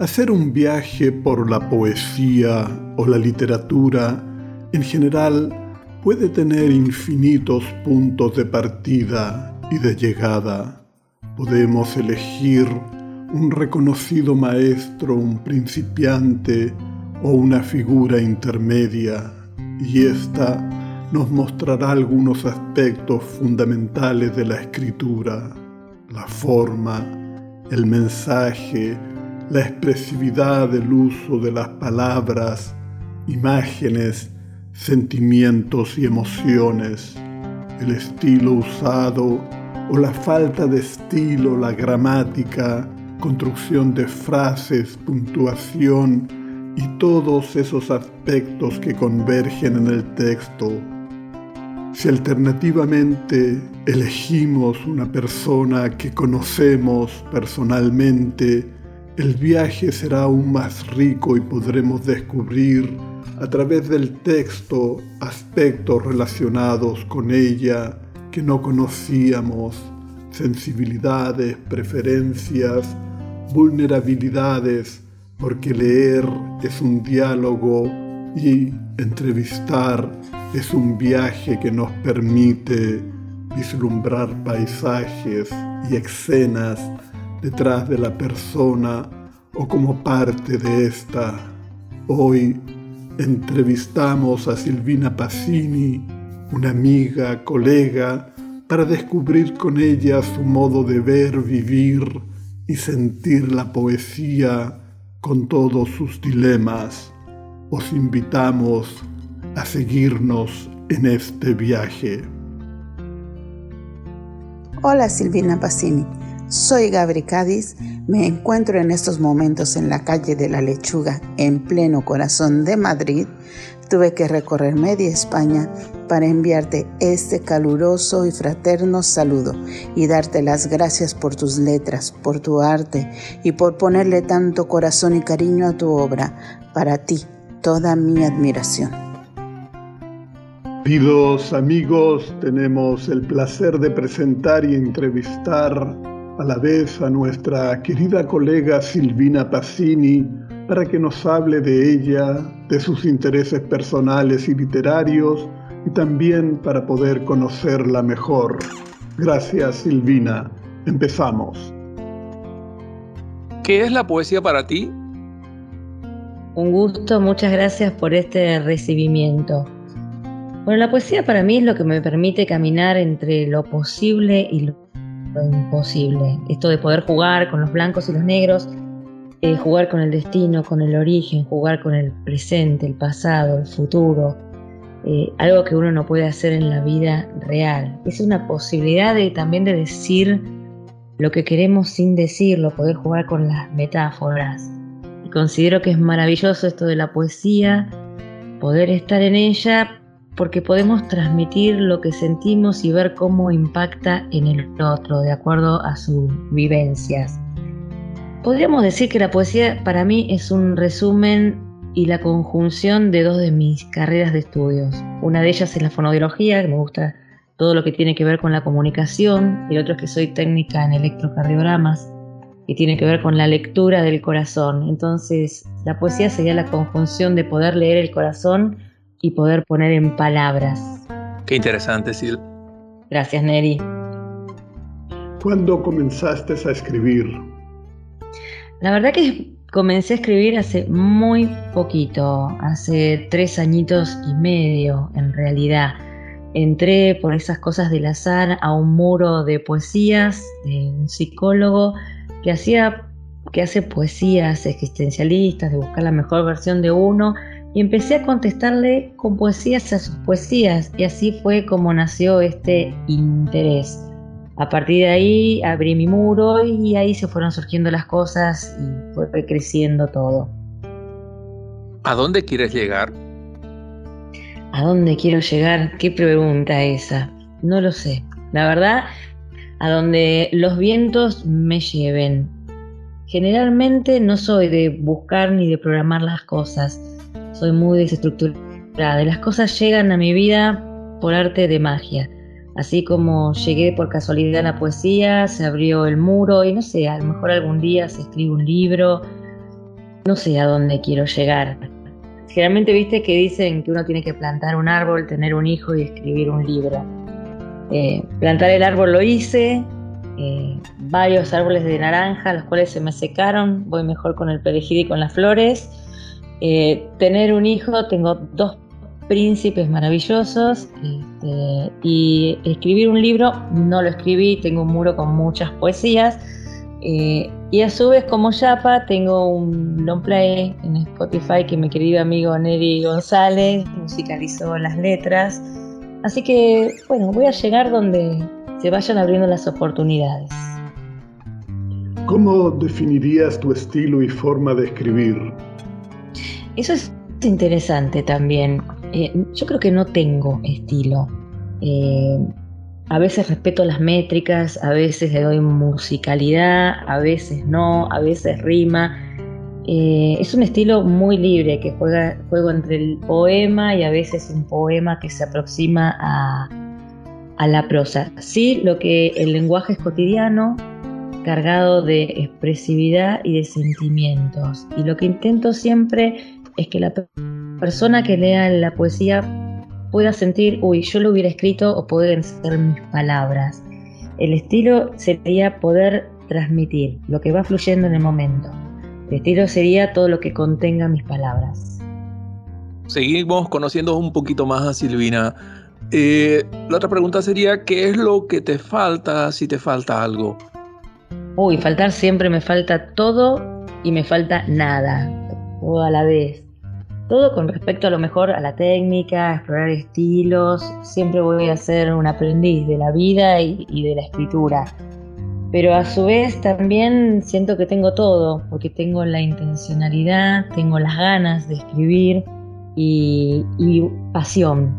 Hacer un viaje por la poesía o la literatura en general puede tener infinitos puntos de partida y de llegada. Podemos elegir un reconocido maestro, un principiante o una figura intermedia y ésta nos mostrará algunos aspectos fundamentales de la escritura, la forma, el mensaje, la expresividad del uso de las palabras, imágenes, sentimientos y emociones, el estilo usado o la falta de estilo, la gramática, construcción de frases, puntuación y todos esos aspectos que convergen en el texto. Si alternativamente elegimos una persona que conocemos personalmente, el viaje será aún más rico y podremos descubrir a través del texto aspectos relacionados con ella que no conocíamos, sensibilidades, preferencias, vulnerabilidades, porque leer es un diálogo y entrevistar es un viaje que nos permite vislumbrar paisajes y escenas detrás de la persona o como parte de esta. Hoy entrevistamos a Silvina Pacini, una amiga, colega, para descubrir con ella su modo de ver, vivir y sentir la poesía con todos sus dilemas. Os invitamos a seguirnos en este viaje. Hola Silvina Pacini. Soy Gabri Cádiz, me encuentro en estos momentos en la calle de la Lechuga, en pleno corazón de Madrid. Tuve que recorrer media España para enviarte este caluroso y fraterno saludo y darte las gracias por tus letras, por tu arte y por ponerle tanto corazón y cariño a tu obra. Para ti, toda mi admiración. Queridos amigos, tenemos el placer de presentar y entrevistar a la vez a nuestra querida colega Silvina Pacini para que nos hable de ella, de sus intereses personales y literarios y también para poder conocerla mejor. Gracias Silvina. Empezamos. ¿Qué es la poesía para ti? Un gusto, muchas gracias por este recibimiento. Bueno, la poesía para mí es lo que me permite caminar entre lo posible y lo imposible. Esto de poder jugar con los blancos y los negros, eh, jugar con el destino, con el origen, jugar con el presente, el pasado, el futuro, eh, algo que uno no puede hacer en la vida real. Es una posibilidad de, también de decir lo que queremos sin decirlo, poder jugar con las metáforas. Y considero que es maravilloso esto de la poesía, poder estar en ella porque podemos transmitir lo que sentimos y ver cómo impacta en el otro de acuerdo a sus vivencias. Podríamos decir que la poesía para mí es un resumen y la conjunción de dos de mis carreras de estudios. Una de ellas es la fonodiología, que me gusta todo lo que tiene que ver con la comunicación, y el otro es que soy técnica en electrocardiogramas, que tiene que ver con la lectura del corazón. Entonces, la poesía sería la conjunción de poder leer el corazón y poder poner en palabras. Qué interesante, Sil. Gracias, Neri. ¿Cuándo comenzaste a escribir? La verdad que comencé a escribir hace muy poquito, hace tres añitos y medio en realidad. Entré por esas cosas del azar a un muro de poesías de un psicólogo que hacía que hace poesías existencialistas, de buscar la mejor versión de uno y empecé a contestarle con poesías a sus poesías y así fue como nació este interés. A partir de ahí abrí mi muro y ahí se fueron surgiendo las cosas y fue creciendo todo. ¿A dónde quieres llegar? ¿A dónde quiero llegar? Qué pregunta esa. No lo sé. La verdad, a donde los vientos me lleven. Generalmente no soy de buscar ni de programar las cosas soy muy desestructurada. Las cosas llegan a mi vida por arte de magia. Así como llegué por casualidad a la poesía, se abrió el muro y no sé, a lo mejor algún día se escribe un libro. no sé a dónde quiero llegar. Generalmente viste que dicen que uno tiene que plantar un árbol, tener un hijo y escribir un libro. Eh, plantar el árbol lo hice, eh, varios árboles de naranja, los cuales se me secaron, voy mejor con el perejil y con las flores. Eh, tener un hijo, tengo dos príncipes maravillosos este, y escribir un libro, no lo escribí, tengo un muro con muchas poesías eh, y a su vez como Yapa tengo un long play en Spotify que mi querido amigo Neri González musicalizó las letras, así que bueno, voy a llegar donde se vayan abriendo las oportunidades. ¿Cómo definirías tu estilo y forma de escribir? Eso es interesante también. Eh, yo creo que no tengo estilo. Eh, a veces respeto las métricas, a veces le doy musicalidad, a veces no, a veces rima. Eh, es un estilo muy libre que juega juego entre el poema y a veces un poema que se aproxima a, a la prosa. Sí, lo que el lenguaje es cotidiano, cargado de expresividad y de sentimientos. Y lo que intento siempre es que la persona que lea la poesía pueda sentir, uy, yo lo hubiera escrito o pueden ser mis palabras. El estilo sería poder transmitir lo que va fluyendo en el momento. El estilo sería todo lo que contenga mis palabras. Seguimos conociendo un poquito más a Silvina. Eh, la otra pregunta sería, ¿qué es lo que te falta si te falta algo? Uy, faltar siempre me falta todo y me falta nada, todo a la vez. Todo con respecto a lo mejor a la técnica, a explorar estilos. Siempre voy a ser un aprendiz de la vida y, de la escritura. Pero a su vez también siento que tengo todo, porque tengo la intencionalidad, tengo las ganas de escribir y, y pasión.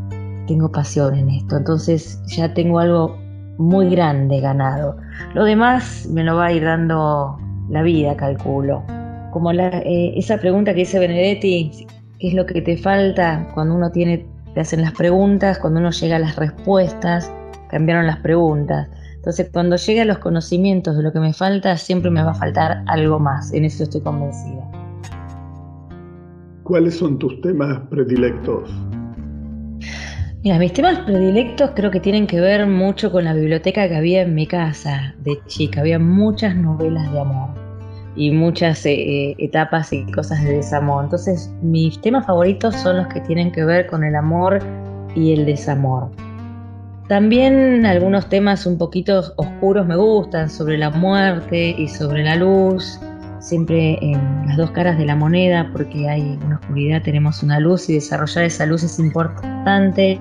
Tengo pasión en esto. Entonces ya tengo algo muy grande ganado. Lo demás me lo va a ir dando la vida, calculo. Como eh, esa pregunta que dice Benedetti, ¿qué es lo que te falta cuando uno tiene, te hacen las preguntas, cuando uno llega a las respuestas, cambiaron las preguntas. Entonces, cuando llegue a los conocimientos de lo que me falta, siempre me va a faltar algo más. En eso estoy convencida. ¿Cuáles son tus temas predilectos? Mira, mis temas predilectos creo que tienen que ver mucho con la biblioteca que había en mi casa de chica. Había muchas novelas de amor y muchas eh, etapas y cosas de desamor. Entonces, mis temas favoritos son los que tienen que ver con el amor y el desamor. También algunos temas un poquito oscuros me gustan, sobre la muerte y sobre la luz, siempre en las dos caras de la moneda, porque hay una oscuridad, tenemos una luz y desarrollar esa luz es importante.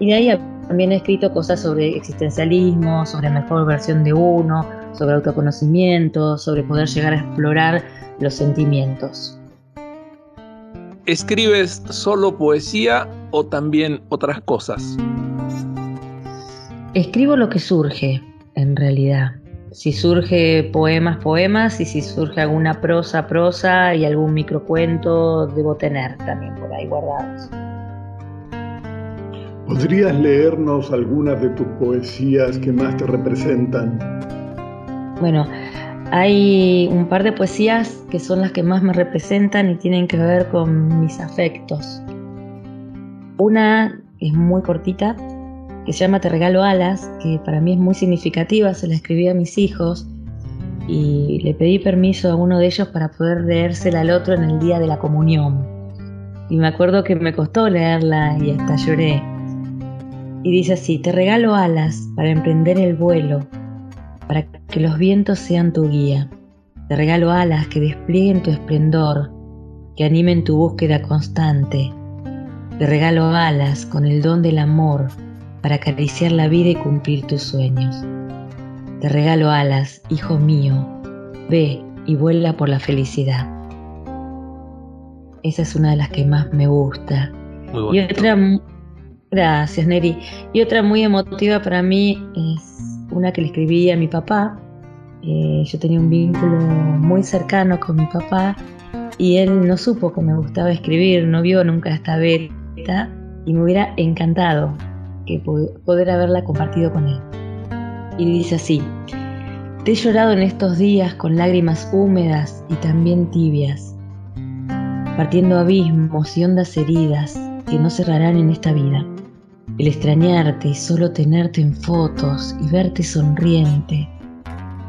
Y de ahí también he escrito cosas sobre existencialismo, sobre mejor versión de uno, sobre autoconocimiento, sobre poder llegar a explorar los sentimientos. ¿Escribes solo poesía o también otras cosas? Escribo lo que surge, en realidad. Si surge poemas, poemas, y si surge alguna prosa, prosa y algún microcuento, debo tener también por ahí guardados. ¿Podrías leernos algunas de tus poesías que más te representan? Bueno, hay un par de poesías que son las que más me representan y tienen que ver con mis afectos. Una es muy cortita, que se llama Te regalo alas, que para mí es muy significativa, se la escribí a mis hijos y le pedí permiso a uno de ellos para poder leérsela al otro en el día de la comunión. Y me acuerdo que me costó leerla y hasta lloré y dice así, te regalo alas para emprender el vuelo, para que los vientos sean tu guía. Te regalo alas que desplieguen tu esplendor, que animen tu búsqueda constante. Te regalo alas con el don del amor para acariciar la vida y cumplir tus sueños. Te regalo alas, hijo mío, ve y vuela por la felicidad. Esa es una de las que más me gusta. y otra Gracias, Neri. Y otra muy emotiva para mí es una que le escribí a mi papá. Eh, yo tenía un vínculo muy cercano con mi papá y él no supo que me gustaba escribir, no vio nunca esta beta y me hubiera encantado que poder haberla compartido con él. Y dice así, te he llorado en estos días con lágrimas húmedas y también tibias. partiendo abismos y hondas heridas que no cerrarán en esta vida. El extrañarte y solo tenerte en fotos y verte sonriente,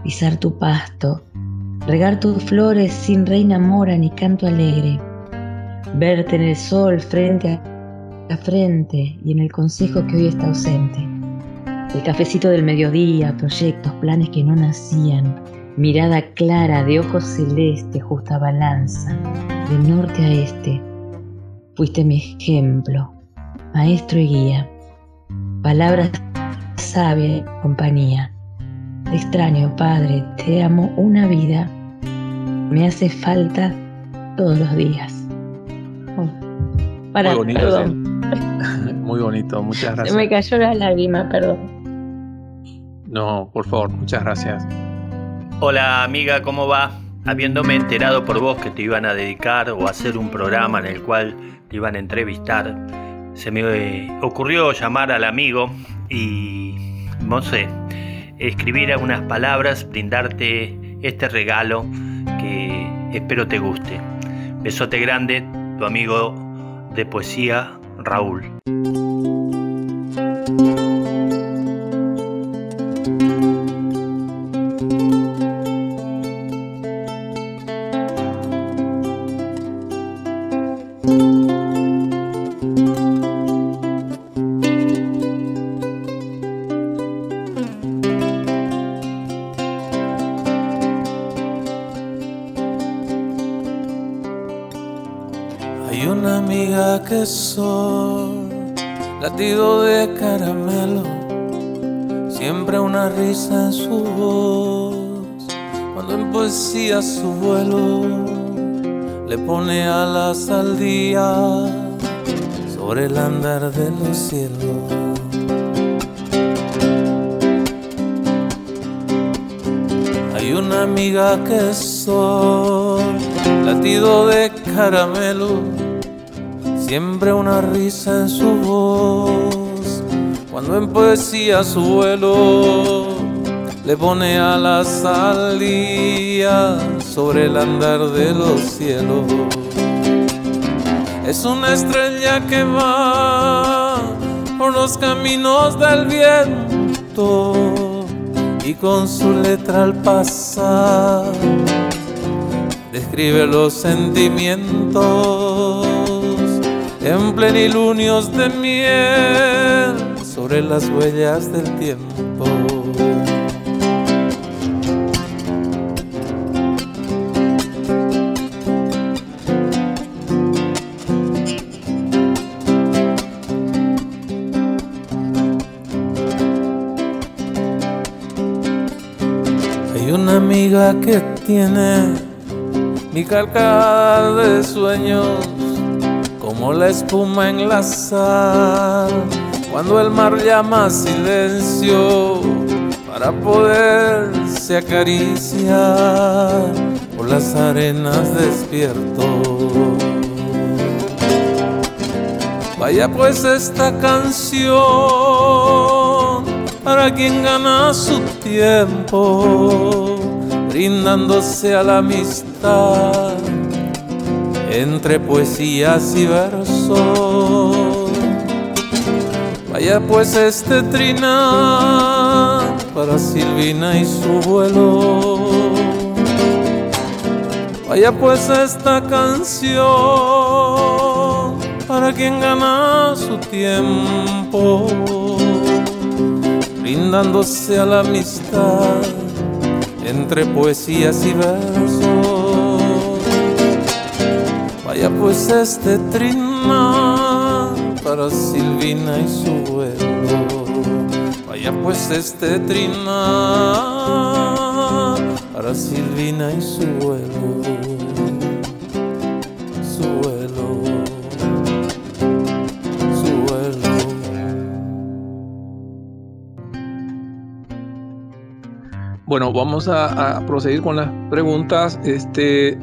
pisar tu pasto, regar tus flores sin reina mora ni canto alegre, verte en el sol frente a frente y en el consejo que hoy está ausente. El cafecito del mediodía, proyectos, planes que no nacían, mirada clara de ojos celeste, justa balanza, de norte a este. Fuiste mi ejemplo, maestro y guía, palabras sabia y compañía. Te extraño, Padre, te amo una vida, me hace falta todos los días. Oh, Muy bonito, Muy bonito, muchas gracias. Se me cayó la lágrima, perdón. No, por favor, muchas gracias. Hola amiga, ¿cómo va? Habiéndome enterado por vos que te iban a dedicar o hacer un programa en el cual te iban a entrevistar, se me ocurrió llamar al amigo y, no sé, escribir algunas palabras, brindarte este regalo que espero te guste. Besote grande, tu amigo de poesía, Raúl. Latido de caramelo, siempre una risa en su voz, cuando en poesía su vuelo le pone alas al día sobre el andar de los cielos. Hay una amiga que es sol, latido de caramelo siempre una risa en su voz, cuando en poesía su vuelo le pone alas al día sobre el andar de los cielos. Es una estrella que va por los caminos del viento y con su letra al pasar describe los sentimientos en plenilunios de miel sobre las huellas del tiempo. Hay una amiga que tiene mi carga de sueños como la espuma en la sal, cuando el mar llama silencio para poderse acariciar por las arenas despierto. Vaya pues esta canción para quien gana su tiempo, brindándose a la amistad entre poesías y versos. Vaya pues este trina para Silvina y su vuelo. Vaya pues esta canción para quien gana su tiempo, brindándose a la amistad entre poesías y versos. Vaya pues este trina para Silvina y su vuelo. Vaya pues este trina para Silvina y su vuelo. Su vuelo. Su vuelo. Bueno, vamos a, a proseguir con las preguntas. Este,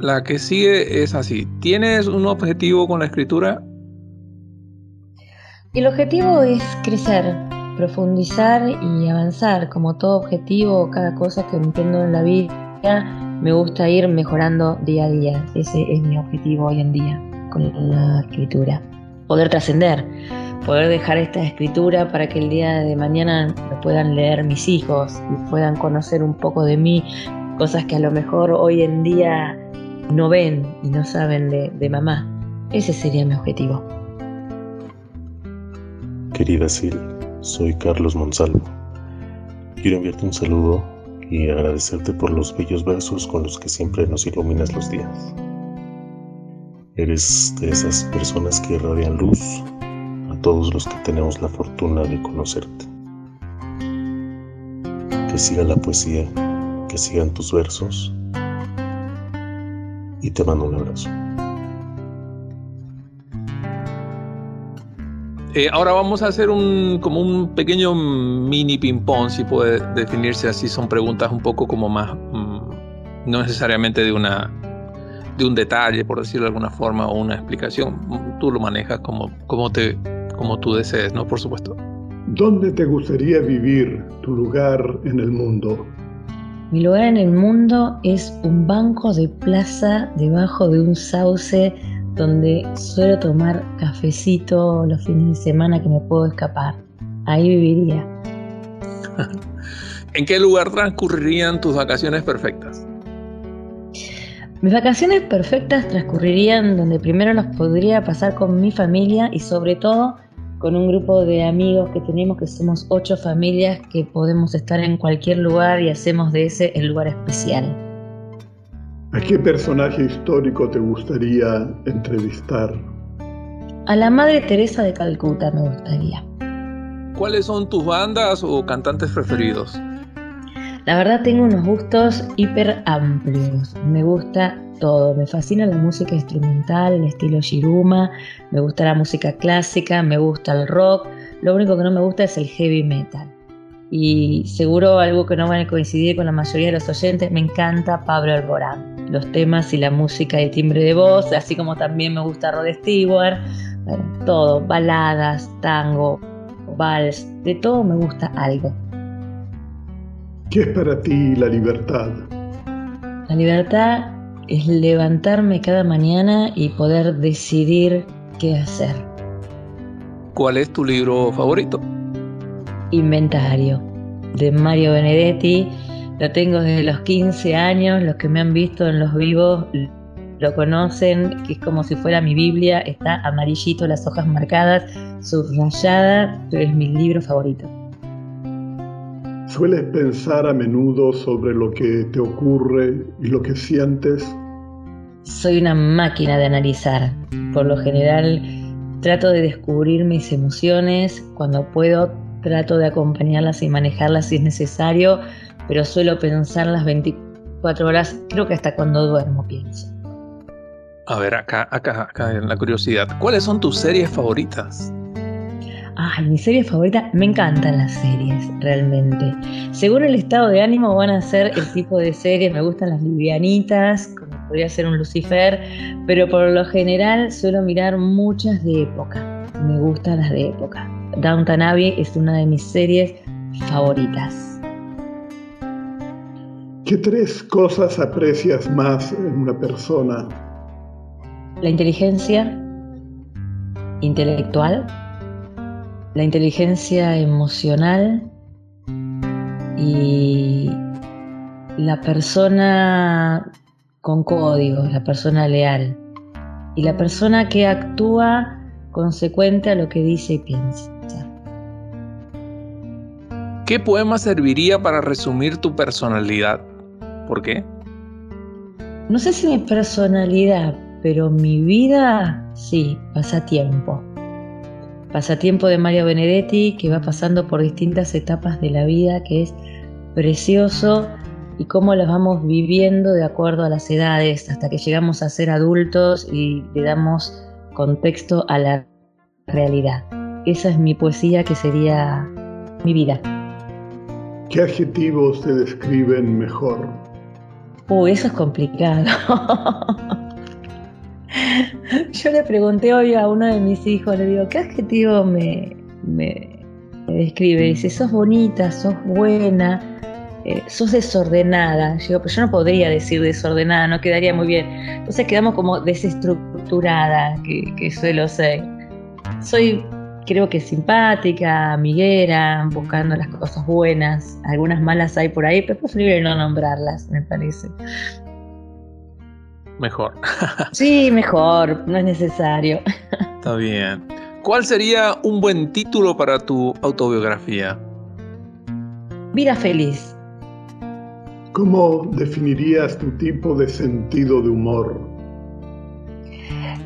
la que sigue es así. ¿Tienes un objetivo con la escritura? El objetivo es crecer, profundizar y avanzar. Como todo objetivo, cada cosa que entiendo en la vida, me gusta ir mejorando día a día. Ese es mi objetivo hoy en día con la escritura. Poder trascender, poder dejar esta escritura para que el día de mañana lo puedan leer mis hijos y puedan conocer un poco de mí, cosas que a lo mejor hoy en día no ven y no saben de, de mamá. Ese sería mi objetivo. Querida Sil, soy Carlos Monsalvo. Quiero enviarte un saludo y agradecerte por los bellos versos con los que siempre nos iluminas los días. Eres de esas personas que irradian luz a todos los que tenemos la fortuna de conocerte. Que siga la poesía, que sigan tus versos y te mando un abrazo. Eh, ahora vamos a hacer un como un pequeño mini ping pong, si puede definirse así. Son preguntas un poco como más, mm, no necesariamente de una de un detalle, por decirlo de alguna forma, o una explicación. Tú lo manejas como, como, te, como tú desees, ¿no? Por supuesto. ¿Dónde te gustaría vivir tu lugar en el mundo? Mi lugar en el mundo es un banco de plaza debajo de un sauce donde suelo tomar cafecito los fines de semana que me puedo escapar. Ahí viviría. ¿En qué lugar transcurrirían tus vacaciones perfectas? Mis vacaciones perfectas transcurrirían donde primero las podría pasar con mi familia y sobre todo con un grupo de amigos que tenemos, que somos ocho familias, que podemos estar en cualquier lugar y hacemos de ese el lugar especial. ¿A qué personaje histórico te gustaría entrevistar? A la Madre Teresa de Calcuta me gustaría. ¿Cuáles son tus bandas o cantantes preferidos? La verdad tengo unos gustos hiper amplios. Me gusta todo. Me fascina la música instrumental, el estilo Shiruma, me gusta la música clásica, me gusta el rock. Lo único que no me gusta es el heavy metal y seguro algo que no van a coincidir con la mayoría de los oyentes, me encanta Pablo Alborán. Los temas y la música y el timbre de voz, así como también me gusta Rod Stewart, todo, baladas, tango, vals, de todo me gusta algo. ¿Qué es para ti la libertad? La libertad es levantarme cada mañana y poder decidir qué hacer. ¿Cuál es tu libro favorito? Inventario de Mario Benedetti. Lo tengo desde los 15 años, los que me han visto en los vivos lo conocen, que es como si fuera mi Biblia, está amarillito, las hojas marcadas, subrayada, pero es mi libro favorito. ¿Sueles pensar a menudo sobre lo que te ocurre y lo que sientes? Soy una máquina de analizar. Por lo general trato de descubrir mis emociones. Cuando puedo trato de acompañarlas y manejarlas si es necesario, pero suelo pensar las 24 horas, creo que hasta cuando duermo pienso. A ver, acá, acá, acá en la curiosidad, ¿cuáles son tus series favoritas? Ay, mi serie favorita, me encantan las series, realmente. Según el estado de ánimo van a ser el tipo de series, me gustan las livianitas, podría ser un Lucifer, pero por lo general suelo mirar muchas de época. Me gustan las de época. Downton Abbey es una de mis series favoritas. ¿Qué tres cosas aprecias más en una persona? La inteligencia intelectual, la inteligencia emocional y la persona con códigos, la persona leal y la persona que actúa consecuente a lo que dice y piensa. ¿Qué poema serviría para resumir tu personalidad? ¿Por qué? No sé si mi personalidad, pero mi vida, sí, pasatiempo. Pasatiempo de Mario Benedetti, que va pasando por distintas etapas de la vida, que es precioso y cómo las vamos viviendo de acuerdo a las edades, hasta que llegamos a ser adultos y le damos contexto a la realidad. Esa es mi poesía que sería mi vida. ¿Qué adjetivos te describen mejor? Uh, eso es complicado. Yo le pregunté hoy a uno de mis hijos, le digo, ¿qué adjetivo me, me, describe? Dice, sos bonita, sos buena, eh, sos desordenada. Yo, yo no podría decir desordenada, no quedaría muy bien. Entonces quedamos como desestructurada, que, que suelo ser. Soy, creo que simpática, amiguera, buscando las cosas buenas. Algunas malas hay por ahí, pero es preferible no nombrarlas, me parece. Mejor. sí, mejor, no es necesario. Está bien. ¿Cuál sería un buen título para tu autobiografía? Vida feliz. ¿Cómo definirías tu tipo de sentido de humor?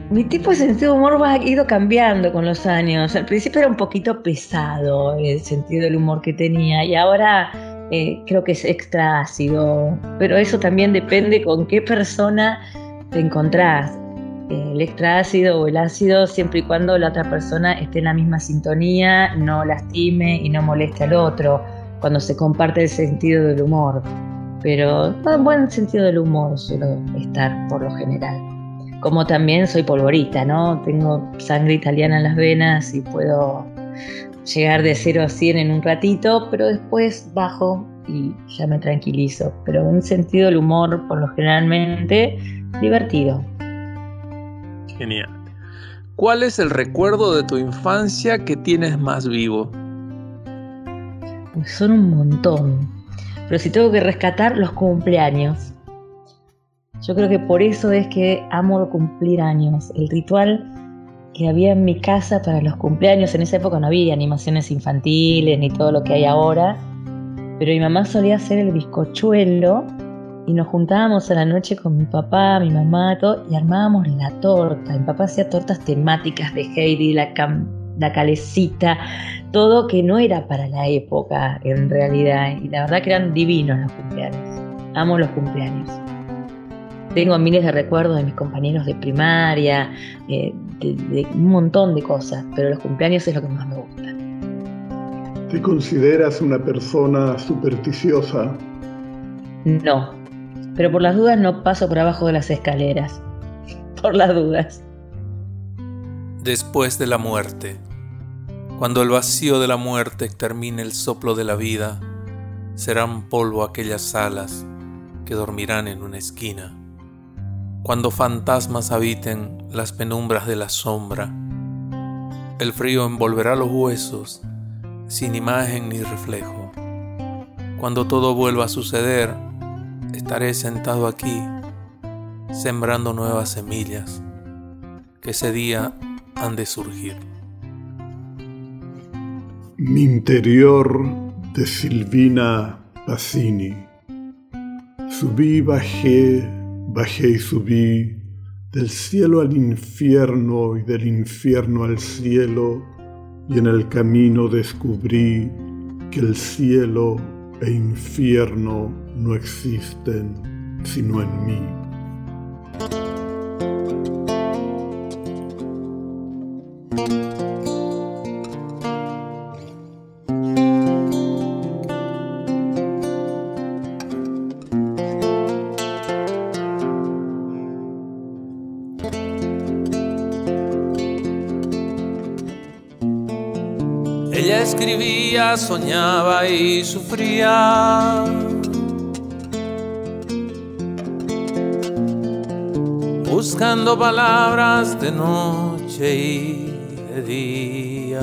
Mi tipo de sentido de humor ha ido cambiando con los años. Al principio era un poquito pesado el sentido del humor que tenía y ahora eh, creo que es extra ácido. Pero eso también depende con qué persona te encontrás. El extra ácido o el ácido siempre y cuando la otra persona esté en la misma sintonía, no lastime y no moleste al otro cuando se comparte el sentido del humor pero en buen sentido del humor suelo estar por lo general. Como también soy polvorita, ¿no? Tengo sangre italiana en las venas y puedo llegar de 0 a 100 en un ratito, pero después bajo y ya me tranquilizo. Pero un sentido del humor, por lo generalmente, divertido. Genial. ¿Cuál es el recuerdo de tu infancia que tienes más vivo? Son un montón pero si tengo que rescatar los cumpleaños. Yo creo que por eso es que amo cumplir años. El ritual que había en mi casa para los cumpleaños, en esa época no había animaciones infantiles ni todo lo que hay ahora, pero mi mamá solía hacer el bizcochuelo y nos juntábamos a la noche con mi papá, mi mamá, todo, y armábamos la torta. Mi papá hacía tortas temáticas de Heidi, la, la calecita, todo que no era para la época en realidad. Y la verdad que eran divinos los cumpleaños. Amo los cumpleaños. Tengo miles de recuerdos de mis compañeros de primaria, eh, de, un montón de cosas, pero los cumpleaños es lo que más me gusta. ¿Te consideras una persona supersticiosa? No, pero por las dudas no paso por abajo de las escaleras. Por las dudas. Después de la muerte. Cuando el vacío de la muerte termine el soplo de la vida, serán polvo aquellas alas que dormirán en una esquina. Cuando fantasmas habiten las penumbras de la sombra, el frío envolverá los huesos sin imagen ni reflejo. Cuando todo vuelva a suceder, estaré sentado aquí, sembrando nuevas semillas que ese día han de surgir. Mi interior de Silvina Pacini. Subí, bajé, bajé y subí, del cielo al infierno y del infierno al cielo, y en el camino descubrí que el cielo e infierno no existen sino en mí. Soñaba y sufría. Buscando palabras de noche y de día.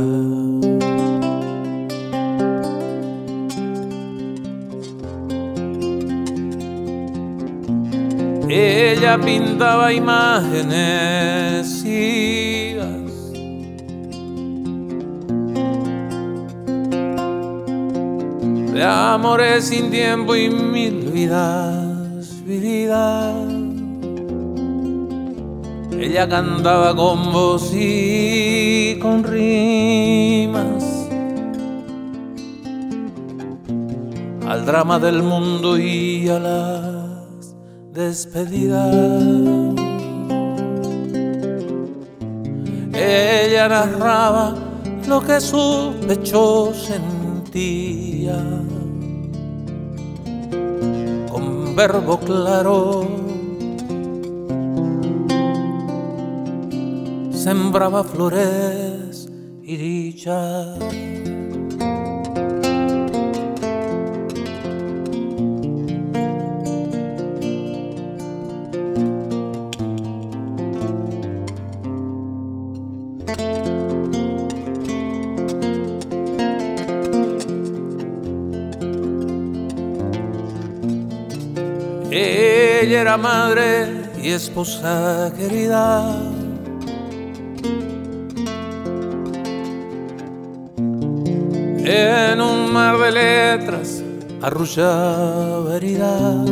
Ella pintaba imágenes de amores sin tiempo y mil vidas vividas. Ella cantaba con voz y con rimas al drama del mundo y a las despedidas. Ella narraba lo que su pecho sentía con verbo claro, sembraba flores y dicha. Ella era madre y esposa querida. En un mar de letras arrullaba herida.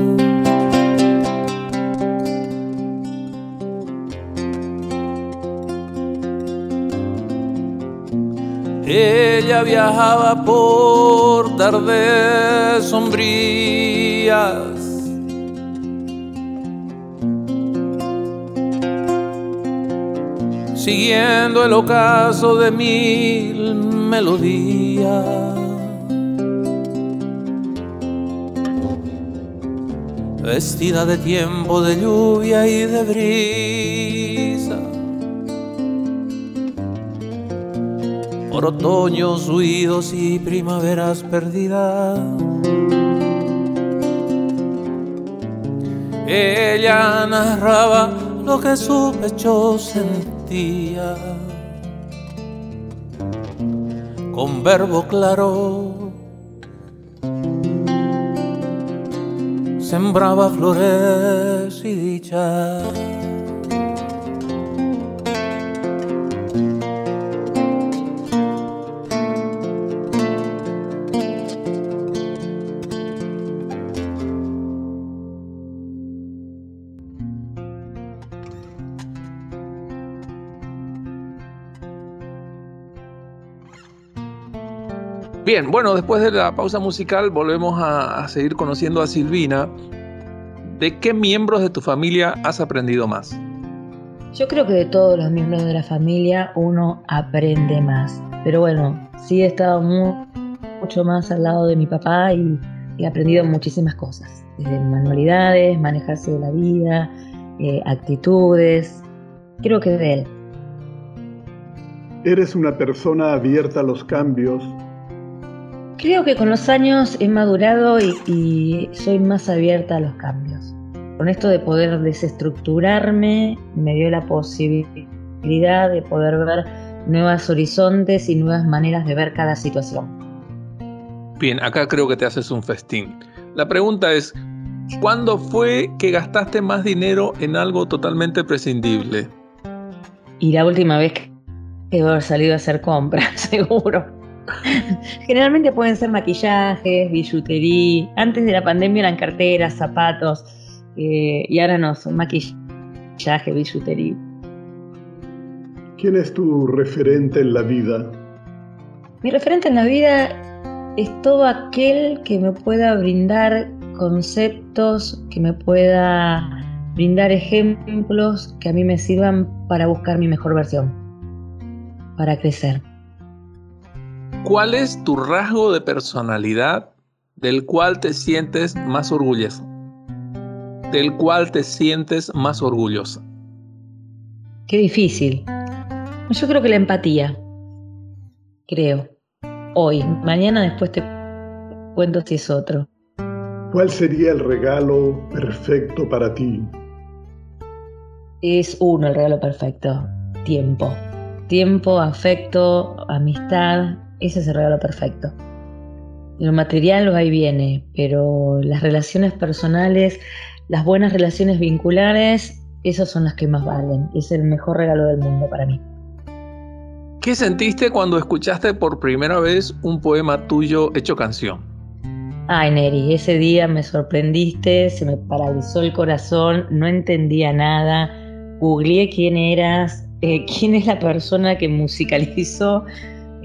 Ella viajaba por tardes sombrías siguiendo el ocaso de mil melodías. Vestida de tiempo, de lluvia y de brisa. Por otoños huidos y primaveras perdidas. Ella narraba lo que su pecho sentía con verbo claro sembraba flores y dicha. Bien, bueno, después de la pausa musical volvemos a, seguir conociendo a Silvina. ¿De qué miembros de tu familia has aprendido más? Yo creo que de todos los miembros de la familia uno aprende más. Pero bueno, sí he estado mucho más al lado de mi papá y he aprendido muchísimas cosas. Desde manualidades, manejarse de la vida, eh, actitudes. Creo que de él. Eres una persona abierta a los cambios Creo que con los años he madurado y, soy más abierta a los cambios. Con esto de poder desestructurarme, me dio la posibilidad de poder ver nuevos horizontes y nuevas maneras de ver cada situación. Bien, acá creo que te haces un festín. La pregunta es, ¿cuándo fue que gastaste más dinero en algo totalmente prescindible? Y la última vez que he salido a hacer compras, seguro. Generalmente pueden ser maquillajes, billutería. Antes de la pandemia eran carteras, zapatos. Eh, y ahora no, son maquillaje, billutería. ¿Quién es tu referente en la vida? Mi referente en la vida es todo aquel que me pueda brindar conceptos, que me pueda brindar ejemplos que a mí me sirvan para buscar mi mejor versión, para crecer. ¿Cuál es tu rasgo de personalidad del cual te sientes más orgulloso? Del cual te sientes más orgullosa. Qué difícil. Yo creo que la empatía. Creo. Hoy. Mañana después te cuento si es otro. ¿Cuál sería el regalo perfecto para ti? Es uno el regalo perfecto. Tiempo. Tiempo, afecto, amistad, ese es el regalo perfecto. Lo material va y viene, pero las relaciones personales, las buenas relaciones vinculares, esas son las que más valen. Es el mejor regalo del mundo para mí. ¿Qué sentiste cuando escuchaste por primera vez un poema tuyo hecho canción? Ay, Neri, ese día me sorprendiste, se me paralizó el corazón, no entendía nada, googleé quién eras, eh, quién es la persona que musicalizó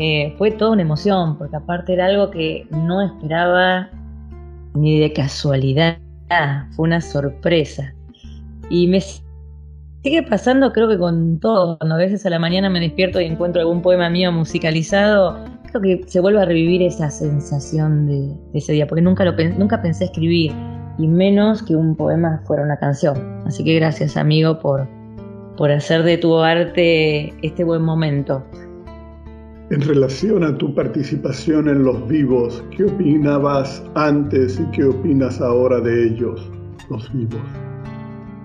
eh, fue toda una emoción, porque aparte era algo que no esperaba ni de casualidad, fue una sorpresa. Y me sigue pasando, creo que con todo, cuando a veces a la mañana me despierto y encuentro algún poema mío musicalizado, creo que se vuelve a revivir esa sensación de, ese día, porque nunca, lo, nunca pensé escribir, y menos que un poema fuera una canción. Así que gracias, amigo, por, por hacer de tu arte este buen momento. En relación a tu participación en los vivos, ¿qué opinabas antes y qué opinas ahora de ellos, los vivos?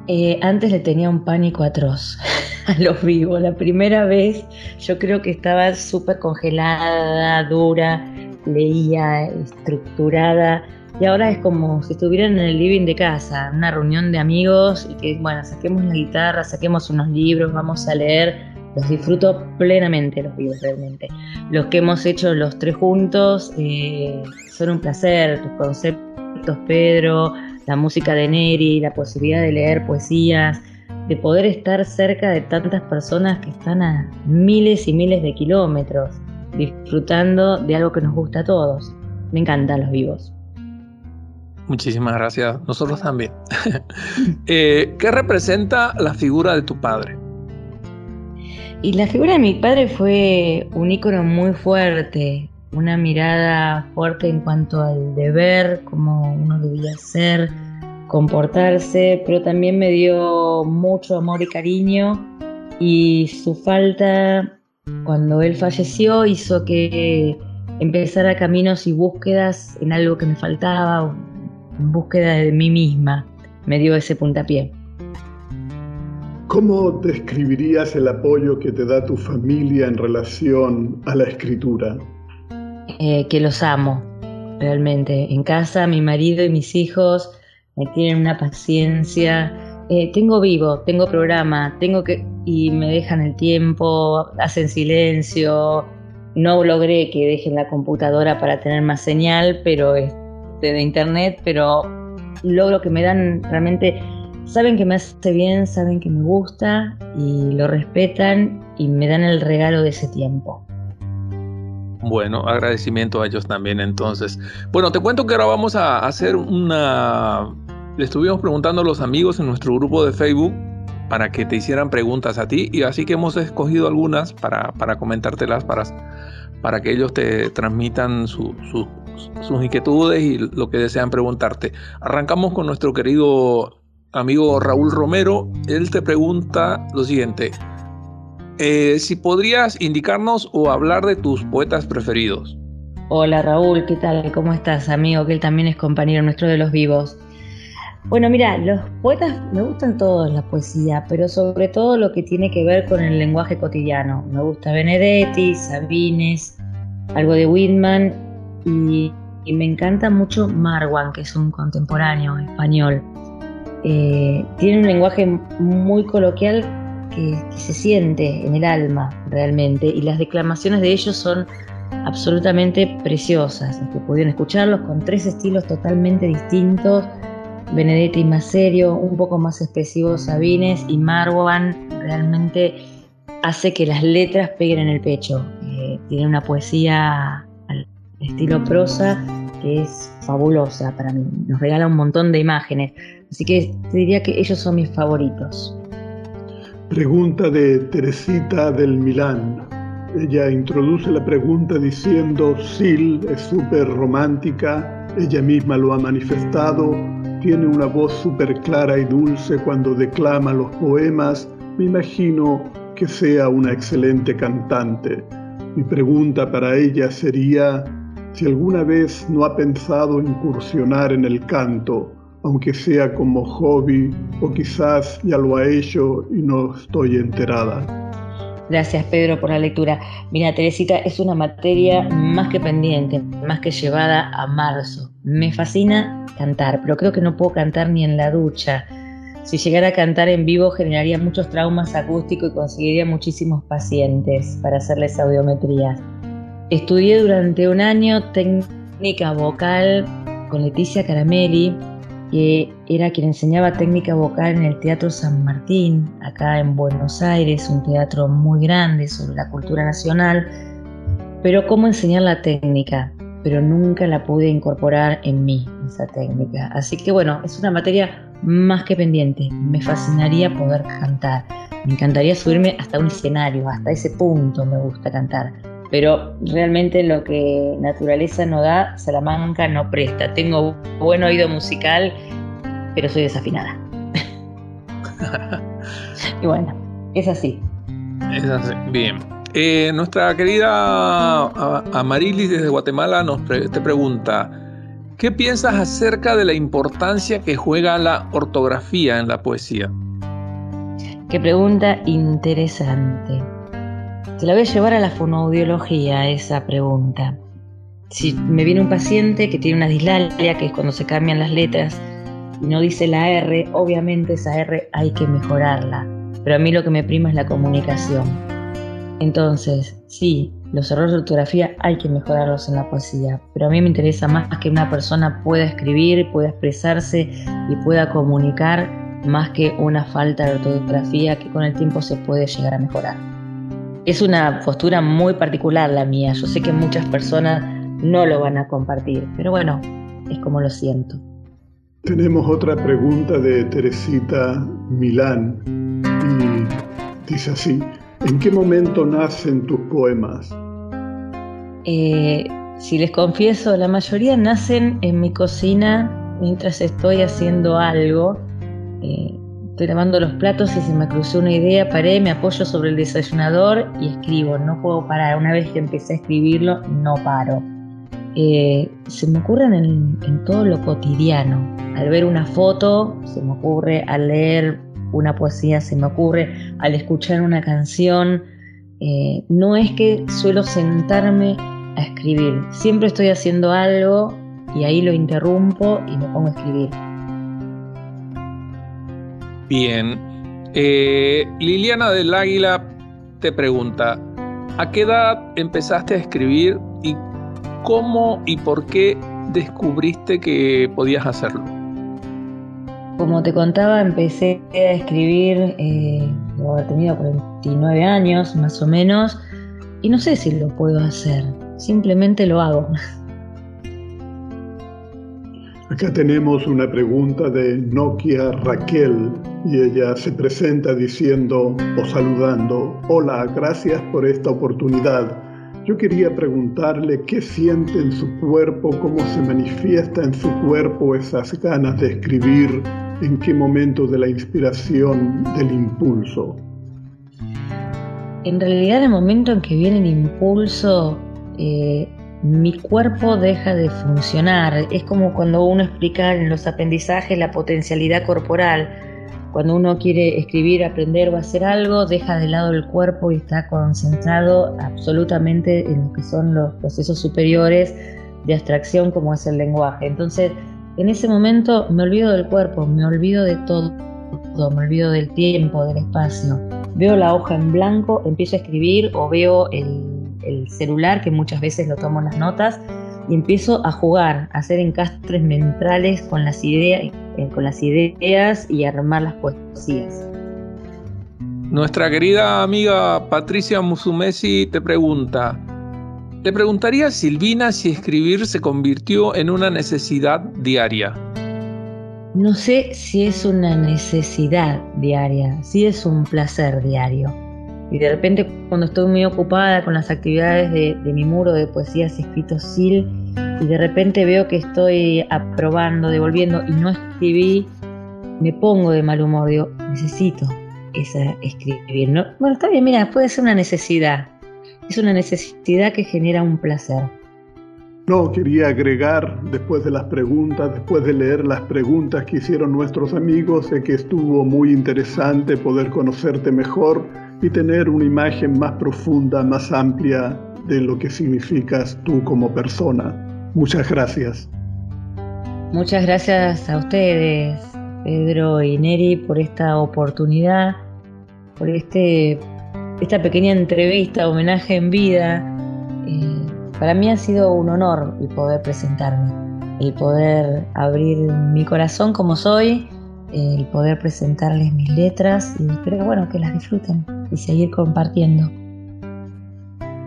Eh, antes le tenía un pánico atroz a los vivos. La primera vez yo creo que estaba súper congelada, dura, leía, estructurada, y ahora es como si estuvieran en el living de casa, una reunión de amigos y que, bueno, saquemos la guitarra, saquemos unos libros, vamos a leer. Los disfruto plenamente los vivos realmente. Los que hemos hecho los tres juntos eh, son un placer. Tus conceptos, Pedro, la música de Neri, la posibilidad de leer poesías, de poder estar cerca de tantas personas que están a miles y miles de kilómetros, disfrutando de algo que nos gusta a todos. Me encantan los vivos. Muchísimas gracias. Nosotros también. Eh, ¿Qué representa la figura de tu padre? Y la figura de mi padre fue un ícono muy fuerte, una mirada fuerte en cuanto al deber, cómo uno debía ser, comportarse, pero también me dio mucho amor y cariño y su falta cuando él falleció hizo que empezara caminos y búsquedas en algo que me faltaba, en búsqueda de mí misma, me dio ese puntapié. ¿Cómo describirías el apoyo que te da tu familia en relación a la escritura? Eh, que los amo, realmente. En casa, mi marido y mis hijos me tienen una paciencia. Eh, tengo vivo, tengo programa, tengo que. y me dejan el tiempo, hacen silencio. No logré que dejen la computadora para tener más señal, pero de internet, pero logro que me dan realmente, saben que me hace bien, saben que me gusta y lo respetan y me dan el regalo de ese tiempo. Bueno, agradecimiento a ellos también entonces. Bueno, te cuento que ahora vamos a hacer una... Le estuvimos preguntando a los amigos en nuestro grupo de Facebook para que te hicieran preguntas a ti y así que hemos escogido algunas para, para comentártelas, para, para que ellos te transmitan sus sus inquietudes y lo que desean preguntarte. Arrancamos con nuestro querido amigo Raúl Romero. Él te pregunta lo siguiente. Eh, si podrías indicarnos o hablar de tus poetas preferidos. Hola Raúl, ¿qué tal? ¿Cómo estás, amigo? Que él también es compañero nuestro de los vivos. Bueno, mira, los poetas me gustan todos la poesía, pero sobre todo lo que tiene que ver con el lenguaje cotidiano. Me gusta Benedetti, Sabines, algo de Whitman y, me encanta mucho Marwan, que es un contemporáneo español. Eh, tiene un lenguaje muy coloquial que, se siente en el alma realmente y las declamaciones de ellos son absolutamente preciosas. pudieron escucharlos con tres estilos totalmente distintos. Benedetti más serio, un poco más expresivo Sabines y Marwan realmente hace que las letras peguen en el pecho. Eh, tiene una poesía estilo prosa que es fabulosa para mí. Nos regala un montón de imágenes. Así que te diría que ellos son mis favoritos. Pregunta de Teresita del Milán. Ella introduce la pregunta diciendo, Sil es súper romántica, ella misma lo ha manifestado, tiene una voz súper clara y dulce cuando declama los poemas, me imagino que sea una excelente cantante. Mi pregunta para ella sería, si alguna vez no ha pensado incursionar en el canto, aunque sea como hobby, o quizás ya lo ha hecho y no estoy enterada. Gracias Pedro por la lectura. Mira, Teresita, es una materia más que pendiente, más que llevada a marzo. Me fascina cantar, pero creo que no puedo cantar ni en la ducha. Si llegara a cantar en vivo generaría muchos traumas acústicos y conseguiría muchísimos pacientes para hacerles audiometría. Estudié durante un año técnica vocal con Leticia Caramelli, que era quien enseñaba técnica vocal en el Teatro San Martín, acá en Buenos Aires, un teatro muy grande sobre la cultura nacional. Pero cómo enseñar la técnica, pero nunca la pude incorporar en mí, esa técnica. Así que bueno, es una materia más que pendiente. Me fascinaría poder cantar. Me encantaría subirme hasta un escenario, hasta ese punto me gusta cantar pero realmente lo que naturaleza no da, Salamanca no presta. Tengo buen oído musical, pero soy desafinada. y bueno, es así. Es así, bien. Eh, nuestra querida Amarilis desde Guatemala nos te pregunta, ¿qué piensas acerca de la importancia que juega la ortografía en la poesía? Qué pregunta interesante. Te la voy a llevar a la fonoaudiología esa pregunta. si me viene un paciente que tiene una dislalia, que es cuando se cambian las letras y no dice la R, obviamente esa R hay que mejorarla. Pero a mí lo que me prima es la comunicación. Entonces, sí, los errores de ortografía hay que mejorarlos en la poesía, pero a mí me interesa más que una persona pueda escribir, pueda expresarse y pueda comunicar más que una falta de ortografía que con el tiempo se puede llegar a mejorar. Es una postura muy particular la mía, yo sé que muchas personas no lo van a compartir, pero bueno, es como lo siento. Tenemos otra pregunta de Teresita Milán y dice así, ¿en qué momento nacen tus poemas? Eh, si les confieso, la mayoría nacen en mi cocina mientras estoy haciendo algo. Eh, estoy lavando los platos y se me cruzó una idea, paré, me apoyo sobre el desayunador y escribo. No puedo parar. Una vez que empecé a escribirlo, no paro. Eh, se me ocurren en, todo lo cotidiano. Al ver una foto, se me ocurre, al leer una poesía, se me ocurre, al escuchar una canción. Eh, no es que suelo sentarme a escribir, siempre estoy haciendo algo y ahí lo interrumpo y me pongo a escribir. Bien, eh, Liliana del Águila te pregunta, ¿a qué edad empezaste a escribir y ¿Cómo y por qué descubriste que podías hacerlo? Como te contaba, empecé a escribir, eh, 49 años más o menos, y no sé si lo puedo hacer, simplemente lo hago. Acá tenemos una pregunta de Nokia Raquel y ella se presenta diciendo o saludando, hola, gracias por esta oportunidad. Yo quería preguntarle qué siente en su cuerpo, cómo se manifiesta en su cuerpo esas ganas de escribir, en qué momento de la inspiración, del impulso. En realidad el momento en que viene el impulso, eh, mi cuerpo deja de funcionar. Es como cuando uno explica en los aprendizajes la potencialidad corporal cuando uno quiere escribir, aprender o hacer algo, deja de lado el cuerpo y está concentrado absolutamente en lo que son los procesos superiores de abstracción como es el lenguaje. Entonces, en ese momento me olvido del cuerpo, me olvido de todo, me olvido del tiempo, del espacio. Veo la hoja en blanco, empiezo a escribir o veo el, el celular, que muchas veces lo tomo en las notas, y empiezo a jugar, a hacer encastres mentales con las ideas, eh, con las ideas y armar las poesías. Nuestra querida amiga Patricia Musumesi te pregunta, ¿te preguntaría Silvina si escribir se convirtió en una necesidad diaria? No sé si es una necesidad diaria, si es un placer diario. Y de repente cuando estoy muy ocupada con las actividades de, mi muro de poesías escritos SIL y de repente veo que estoy aprobando, devolviendo y no escribí, me pongo de mal humor, digo, necesito esa escribir. ¿no? Bueno, está bien, mira, puede ser una necesidad. Es una necesidad que genera un placer. No, quería agregar, después de las preguntas, después de leer las preguntas que hicieron nuestros amigos, de que estuvo muy interesante poder conocerte mejor y tener una imagen más profunda, más amplia de lo que significas tú como persona. Muchas gracias. Muchas gracias a ustedes, Pedro y Neri, por esta oportunidad, por este, esta pequeña entrevista, homenaje en vida. Eh, para mí ha sido un honor el poder presentarme, el poder abrir mi corazón como soy el poder presentarles mis letras y espero bueno que las disfruten y seguir compartiendo.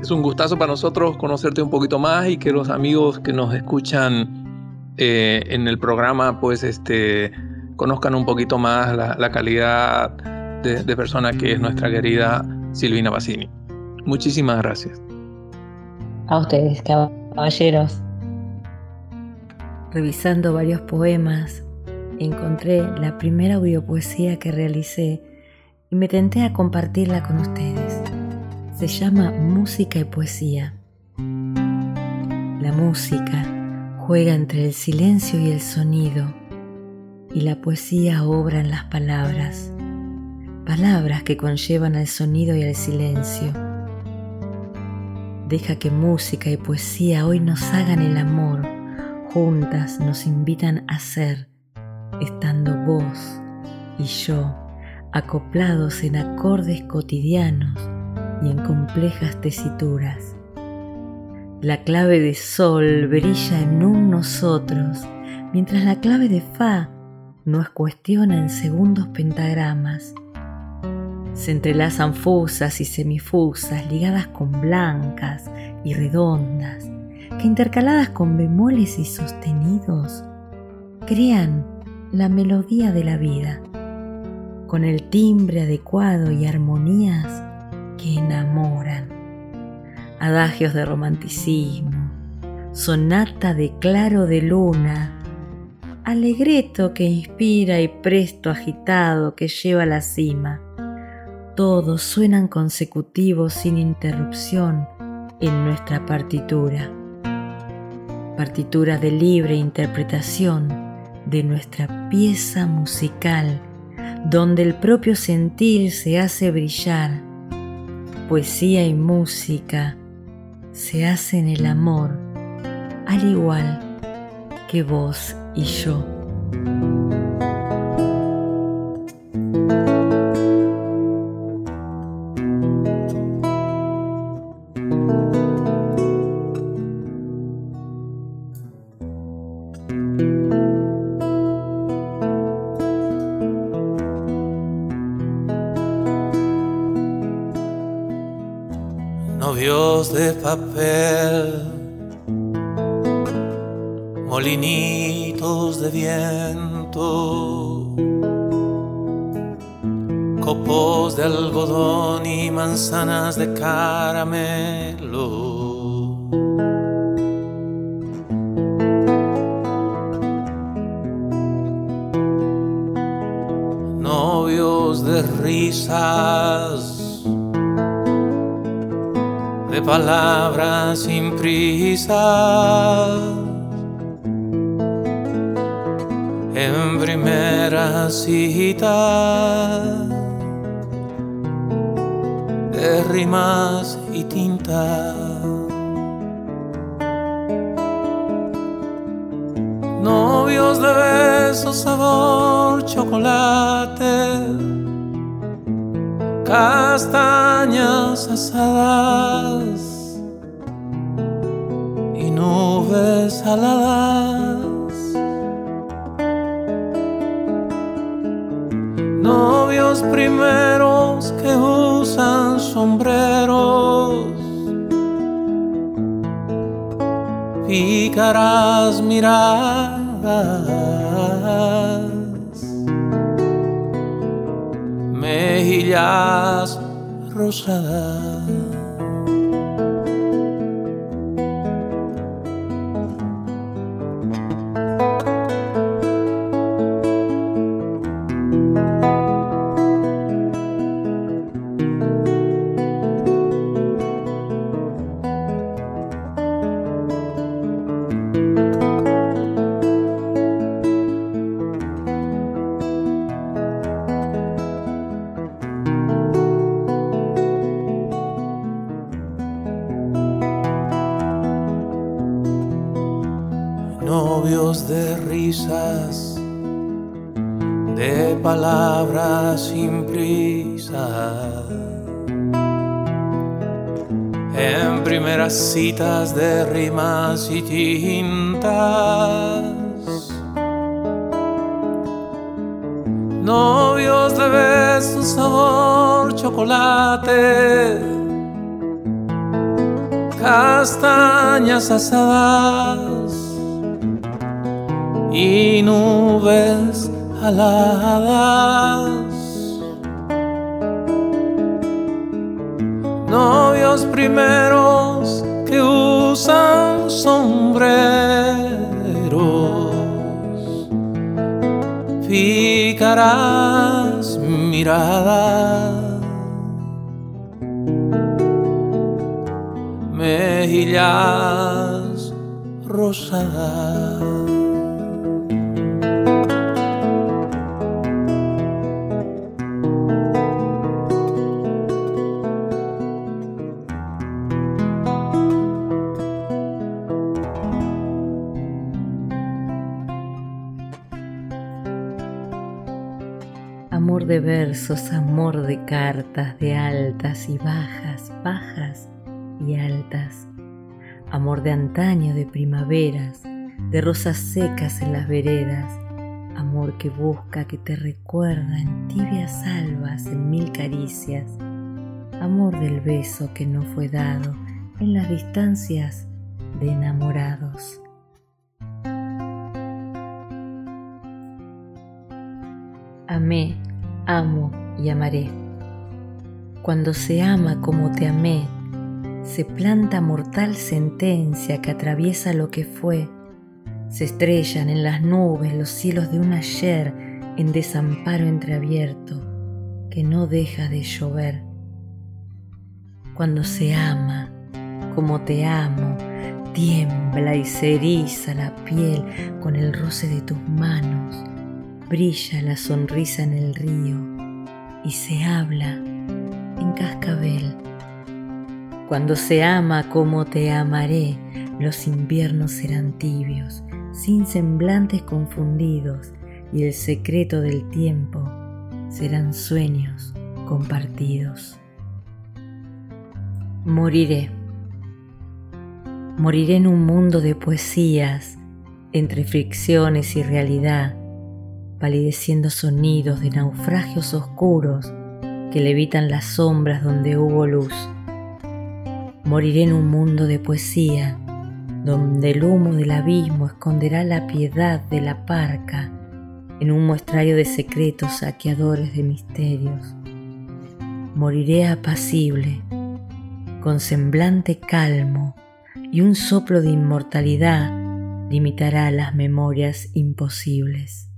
Es un gustazo para nosotros conocerte un poquito más y que los amigos que nos escuchan eh, en el programa pues este conozcan un poquito más la, calidad de, de, persona que es nuestra querida Silvina Bassini. Muchísimas gracias. A ustedes, caballeros. Revisando varios poemas encontré la primera audiopoesía que realicé y me tenté a compartirla con ustedes. Se llama Música y Poesía. La música juega entre el silencio y el sonido y la poesía obra en las palabras, palabras que conllevan al sonido y al silencio. Deja que música y poesía hoy nos hagan el amor, juntas nos invitan a ser, estando vos y yo acoplados en acordes cotidianos y en complejas tesituras. La clave de sol brilla en un nosotros, mientras la clave de fa nos cuestiona en segundos pentagramas. Se entrelazan fusas y semifusas ligadas con blancas y redondas, que intercaladas con bemoles y sostenidos, crean la melodía de la vida, con el timbre adecuado y armonías que enamoran. Adagios de romanticismo, sonata de claro de luna, alegreto que inspira y presto agitado que lleva a la cima todos suenan consecutivos sin interrupción en nuestra partitura. Partitura de libre interpretación de nuestra pieza musical, donde el propio sentir se hace brillar. Poesía y música se hacen el amor, al igual que vos y yo. Nubes aladas. Novios primeros que usan sombreros, pícaras miradas mejillas rosadas. Tintas. Novios de besos, sabor, chocolate. Castañas asadas y nubes aladas. Novios primeros que usan sombreros, ficarás mirada, mejillas rosadas. De versos, amor de cartas, de altas y bajas, bajas y altas. Amor de antaño, de primaveras, de rosas secas en las veredas. Amor que busca, que te recuerda en tibias albas, en mil caricias. Amor del beso que no fue dado en las distancias de enamorados. Amé, amo y amaré. Cuando se ama como te amé, se planta mortal sentencia que atraviesa lo que fue. Se estrellan en las nubes los cielos de un ayer en desamparo entreabierto que no deja de llover. Cuando se ama como te amo, tiembla y se eriza la piel con el roce de tus manos brilla la sonrisa en el río y se habla en cascabel. Cuando se ama como te amaré, los inviernos serán tibios, sin semblantes confundidos, y el secreto del tiempo serán sueños compartidos. Moriré. Moriré en un mundo de poesías, entre fricciones y realidad, palideciendo sonidos de naufragios oscuros que levitan las sombras donde hubo luz. Moriré en un mundo de poesía, donde el humo del abismo esconderá la piedad de la parca, en un muestrario de secretos saqueadores de misterios. Moriré apacible, con semblante calmo, y un soplo de inmortalidad limitará las memorias imposibles.